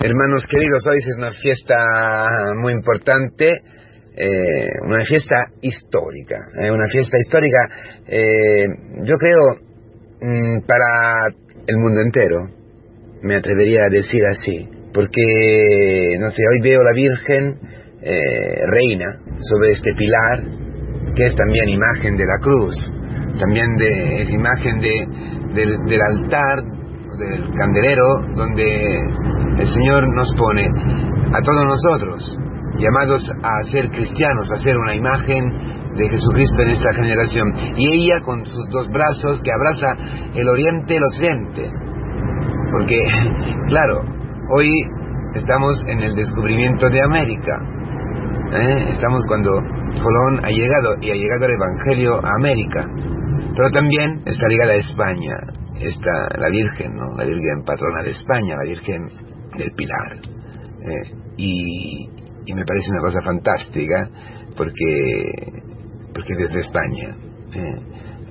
Hermanos queridos, hoy es una fiesta muy importante, eh, una fiesta histórica, eh, una fiesta histórica, eh, yo creo, mm, para el mundo entero, me atrevería a decir así, porque, no sé, hoy veo la Virgen reina sobre este pilar, que es también imagen de la cruz, también de, es imagen de, del, del altar, del candelero, donde el Señor nos pone a todos nosotros, llamados a ser cristianos, a ser una imagen de Jesucristo en esta generación. Y ella con sus dos brazos que abraza el oriente el occidente. Porque, claro, hoy estamos en el descubrimiento de América. ¿eh? Estamos cuando Colón ha llegado y ha llegado el Evangelio a América. Pero también está ligada a España. Está la Virgen, ¿no? La Virgen patrona de España, la Virgen del Pilar. Eh, y, me parece una cosa fantástica porque, porque desde España eh,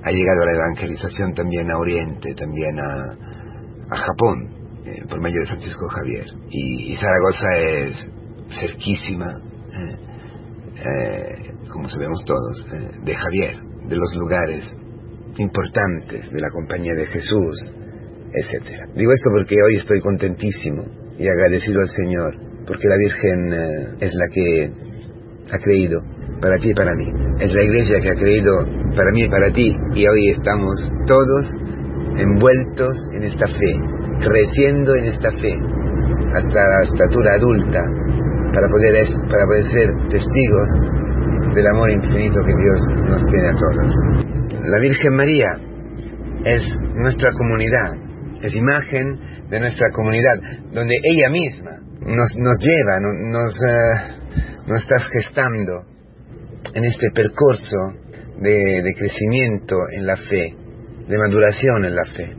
ha llegado la evangelización también a Oriente, también a, a Japón, eh, por medio de Francisco Javier. Y, Zaragoza es cerquísima, como sabemos todos, de Javier, de los lugares importantes de la compañía de Jesús, etcétera. Digo esto porque hoy estoy contentísimo y agradecido al Señor, porque la Virgen eh, es la que ha creído para ti y para mí. Es la iglesia que ha creído para mí y para ti y hoy estamos todos envueltos en esta fe, creciendo en esta fe hasta la estatura adulta para poder, para poder ser testigos del amor infinito que Dios nos tiene a todos. La Virgen María es nuestra comunidad, es imagen de nuestra comunidad, donde ella misma nos, nos lleva, nos, nos está gestando en este percurso de, de, crecimiento en la fe, de maduración en la fe,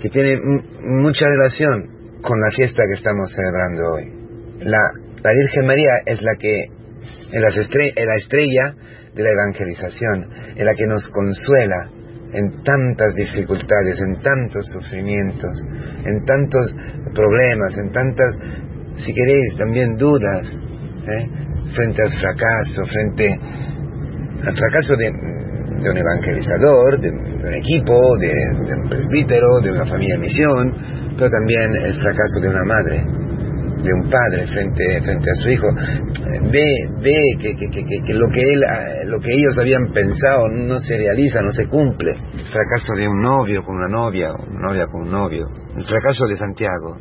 que tiene mucha relación con la fiesta que estamos celebrando hoy. La, la Virgen María es la que es la estrella de la evangelización, es la que nos consuela en tantas dificultades, en tantos sufrimientos, en tantos problemas, en tantas, si queréis, también dudas, ¿eh? frente al fracaso, frente al fracaso de, un evangelizador, de, un equipo, de, de un presbítero, de una familia de misión, pero también el fracaso de una madre, de un padre frente, frente a su hijo, ve, ve que, que, que, lo, que él, lo que ellos habían pensado no se realiza, no se cumple. El fracaso de un novio con una novia, una novia con un novio. El fracaso de Santiago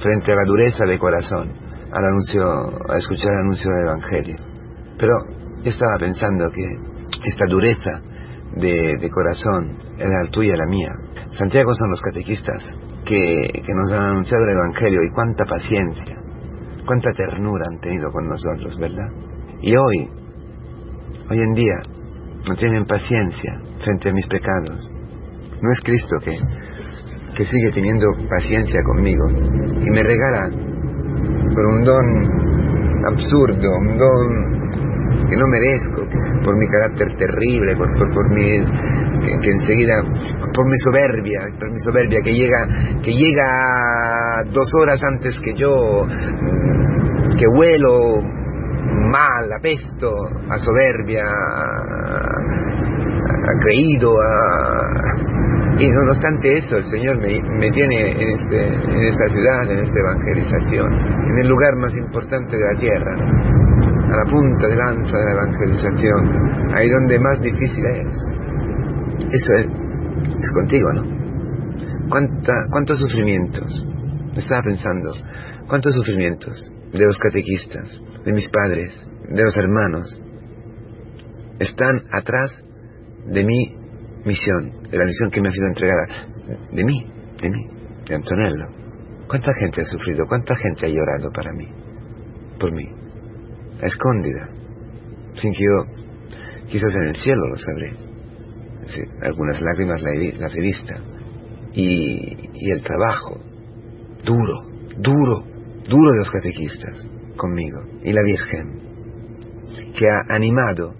frente a la dureza de corazón, al anuncio, a escuchar el anuncio del Evangelio. Pero yo estaba pensando que esta dureza de, de corazón la tuya la mía. Santiago son los catequistas que, nos han anunciado el Evangelio y cuánta paciencia, cuánta ternura han tenido con nosotros, ¿verdad? Y hoy, hoy en día, no tienen paciencia frente a mis pecados. No es Cristo que, que sigue teniendo paciencia conmigo y me regala por un don absurdo, un don que no merezco, por mi carácter terrible, por, por, mi, que, enseguida, por mi soberbia, por mi soberbia, que llega, que llega dos horas antes que yo, que huelo mal, apesto, a soberbia, a, creído, y no obstante eso, el Señor me, me tiene en, este, en esta ciudad, en esta evangelización, en el lugar más importante de la tierra a la punta de lanza de la evangelización, ahí donde más difícil es. Eso es, es contigo, ¿no? ¿Cuánta, ¿Cuántos sufrimientos? Estaba pensando, ¿cuántos sufrimientos de los catequistas, de mis padres, de los hermanos, están atrás de mi misión, de la misión que me ha sido entregada, de mí, de mí, de Antonello? ¿Cuánta gente ha sufrido? ¿Cuánta gente ha llorado para mí? Por mí escondida, sin que yo, quizás en el cielo lo sabré. Algunas lágrimas las he visto. Y, y el trabajo duro, duro, duro de los catequistas conmigo. Y la Virgen, que ha animado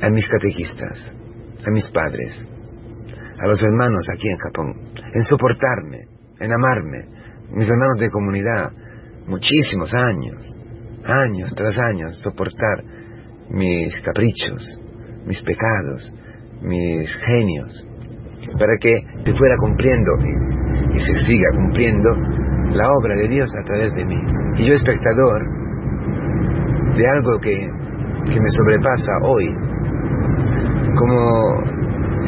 a mis catequistas, a mis padres, a los hermanos aquí en Japón, en soportarme, en amarme, mis hermanos de comunidad, muchísimos años, años tras años, soportar mis caprichos, mis pecados, mis genios, para que se fuera cumpliendo y, se siga cumpliendo la obra de Dios a través de mí. Y yo espectador de algo que, que me sobrepasa hoy, como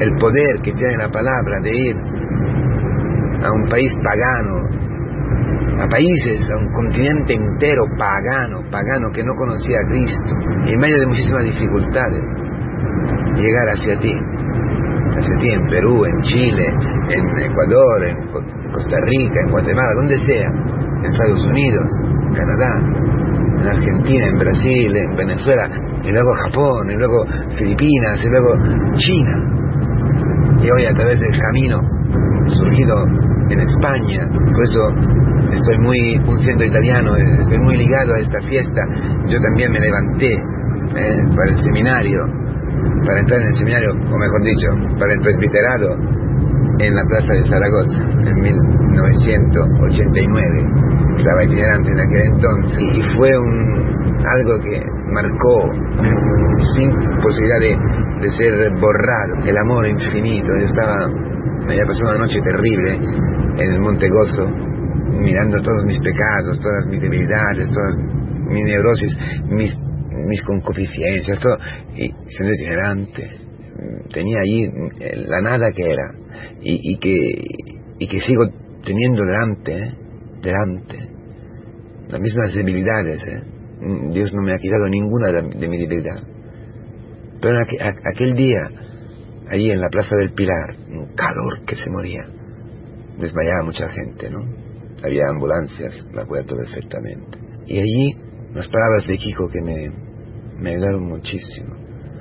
el poder que tiene la palabra de ir a un país pagano, a países, a un continente entero pagano, pagano que no conocía a Cristo, en medio de muchísimas dificultades, llegar hacia ti, hacia ti en Perú, en Chile, en Ecuador, en Costa Rica, en Guatemala, donde sea, en Estados Unidos, Canadá, en Argentina, en Brasil, en Venezuela, y luego Japón, y luego Filipinas, y luego China, y hoy a través del camino surgido en España, por eso estoy muy, un siendo italiano, estoy muy ligado a esta fiesta, yo también me levanté eh, para el seminario, para entrar en el seminario, o mejor dicho, para el presbiterado en la plaza de Zaragoza en 1989. Estaba itinerante en aquel entonces y fue un algo que marcó sin posibilidad de, de ser borrado, el amor infinito. Yo estaba, me había pasado una noche terrible en el Monte Gozo, mirando todos mis pecados, todas mis debilidades, todas mis neurosis, mis, mis concupiscencias, todo, y siendo itinerante, tenía allí eh, la nada que era, y, que, y que sigo teniendo delante, ¿eh? delante, las mismas debilidades, ¿eh? Dios no me ha quitado ninguna de, mi debilidad. Pero aquel día, allí en la Plaza del Pilar, un calor que se moría, desmayaba mucha gente, ¿no? Había ambulancias, me acuerdo perfectamente. Y allí, las palabras de Kiko que me, me ayudaron muchísimo.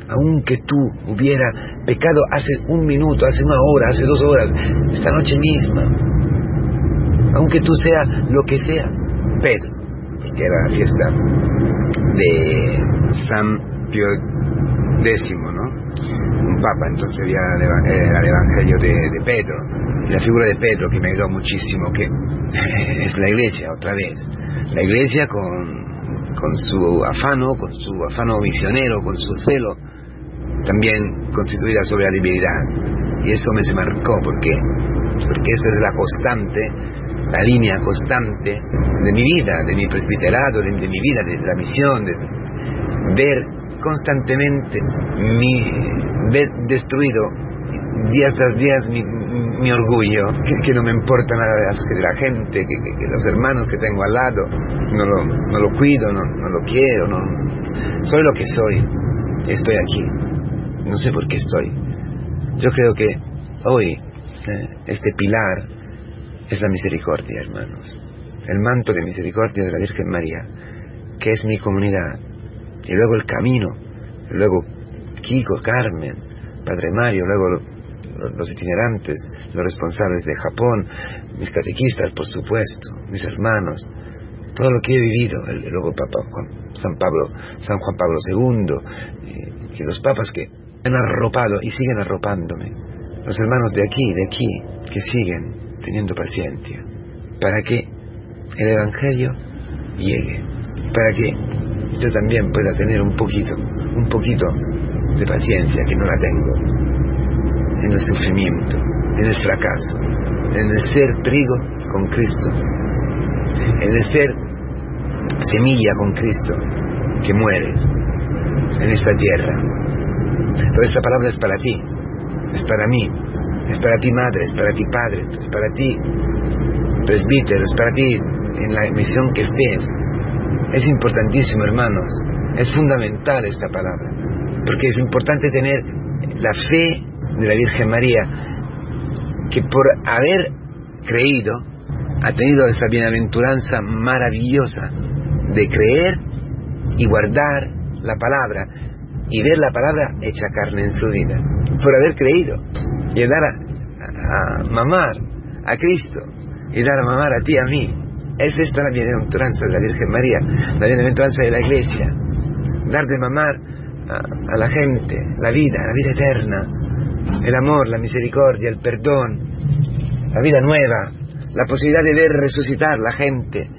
Aunque tú hubiera pecado hace un minuto, hace una hora, hace dos horas, esta noche misma, aunque tú seas lo que sea, Pedro, que era la fiesta de San Pío X, ¿no? Un papa, entonces había era el Evangelio de, Pedro, la figura de Pedro que me ayudó muchísimo, que es la iglesia otra vez, la iglesia con, con su afano, con su afano misionero, con su celo, también constituida sobre la libertad. Y eso me se marcó, porque porque esa es la constante la línea constante de mi vida, de mi presbiterado, de, mi vida, de, la misión, de ver constantemente mi, ver destruido día tras día mi, mi orgullo, que, no me importa nada de la, gente, que, los hermanos que tengo al lado, no lo, no lo cuido, no, no lo quiero, no, soy lo que soy, estoy aquí, no sé por qué estoy. Yo creo que hoy eh, este pilar es la misericordia, hermanos. El manto de misericordia de la Virgen María, que es mi comunidad. Y luego el camino, luego Kiko, Carmen, Padre Mario, luego los itinerantes, los responsables de Japón, mis catequistas, por supuesto, mis hermanos, todo lo que he vivido, el, luego Papa San Pablo, San Juan Pablo II, los papas que han arropado y siguen arropándome, los hermanos de aquí, de aquí, que siguen, teniendo paciencia, para que el Evangelio llegue, para que yo también pueda tener un poquito, un poquito de paciencia que no la tengo en el sufrimiento, en el fracaso, en el ser trigo con Cristo, en el ser semilla con Cristo que muere en esta tierra. Pero esta palabra es para ti, es para mí, es para ti madre, es para ti padre, es para ti presbítero, es para ti en la misión que estés. Es importantísimo, hermanos, es fundamental esta palabra, porque es importante tener la fe de la Virgen María, que por haber creído ha tenido esa bienaventuranza maravillosa de creer y guardar la palabra y ver la palabra hecha carne en su vida, por haber creído y dar a, mamar a Cristo y dar a mamar a ti a mí. Es esta la bienaventuranza de la Virgen María, la bienaventuranza de la Iglesia. Dar de mamar a, la gente la vida, la vida eterna, el amor, la misericordia, el perdón, la vida nueva, la posibilidad de ver resucitar la gente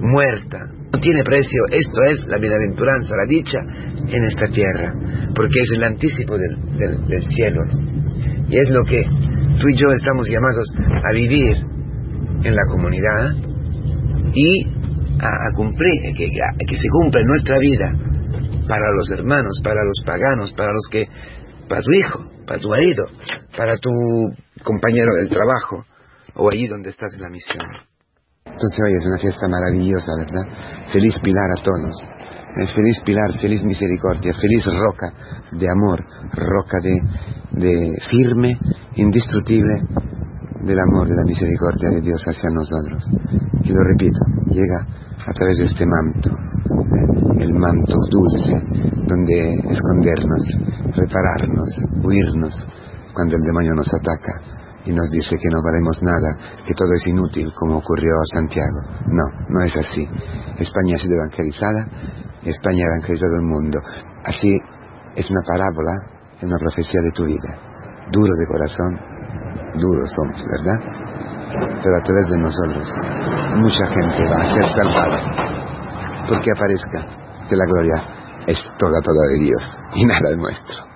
muerta. No tiene precio, esto es la bienaventuranza, la dicha en esta tierra, porque es el anticipo del, del, cielo. Y es lo que tú y yo estamos llamados a vivir en la comunidad y a, cumplir, que, que se cumpla en nuestra vida para los hermanos, para los paganos, para los que, para tu hijo, para tu marido, para tu compañero del trabajo o allí donde estás en la misión. Entonces hoy es una fiesta maravillosa, ¿verdad? Feliz Pilar a todos. feliz Pilar, feliz misericordia, feliz roca de amor, roca de, de firme, indestructible del amor, de la misericordia de Dios hacia nosotros. Y lo repito, llega a través de este manto, el manto dulce, donde escondernos, repararnos, huirnos cuando el demonio nos ataca y nos dice que no valemos nada, que todo es inútil, como ocurrió a Santiago. No, no es así. España ha sido evangelizada, España ha evangelizado el mundo. Así es una parábola, es una profecía de tu vida. Duro de corazón, duros somos, ¿verdad? Pero a través de nosotros, mucha gente va a ser salvada, porque aparezca que la gloria es toda, toda de Dios y nada de nuestro.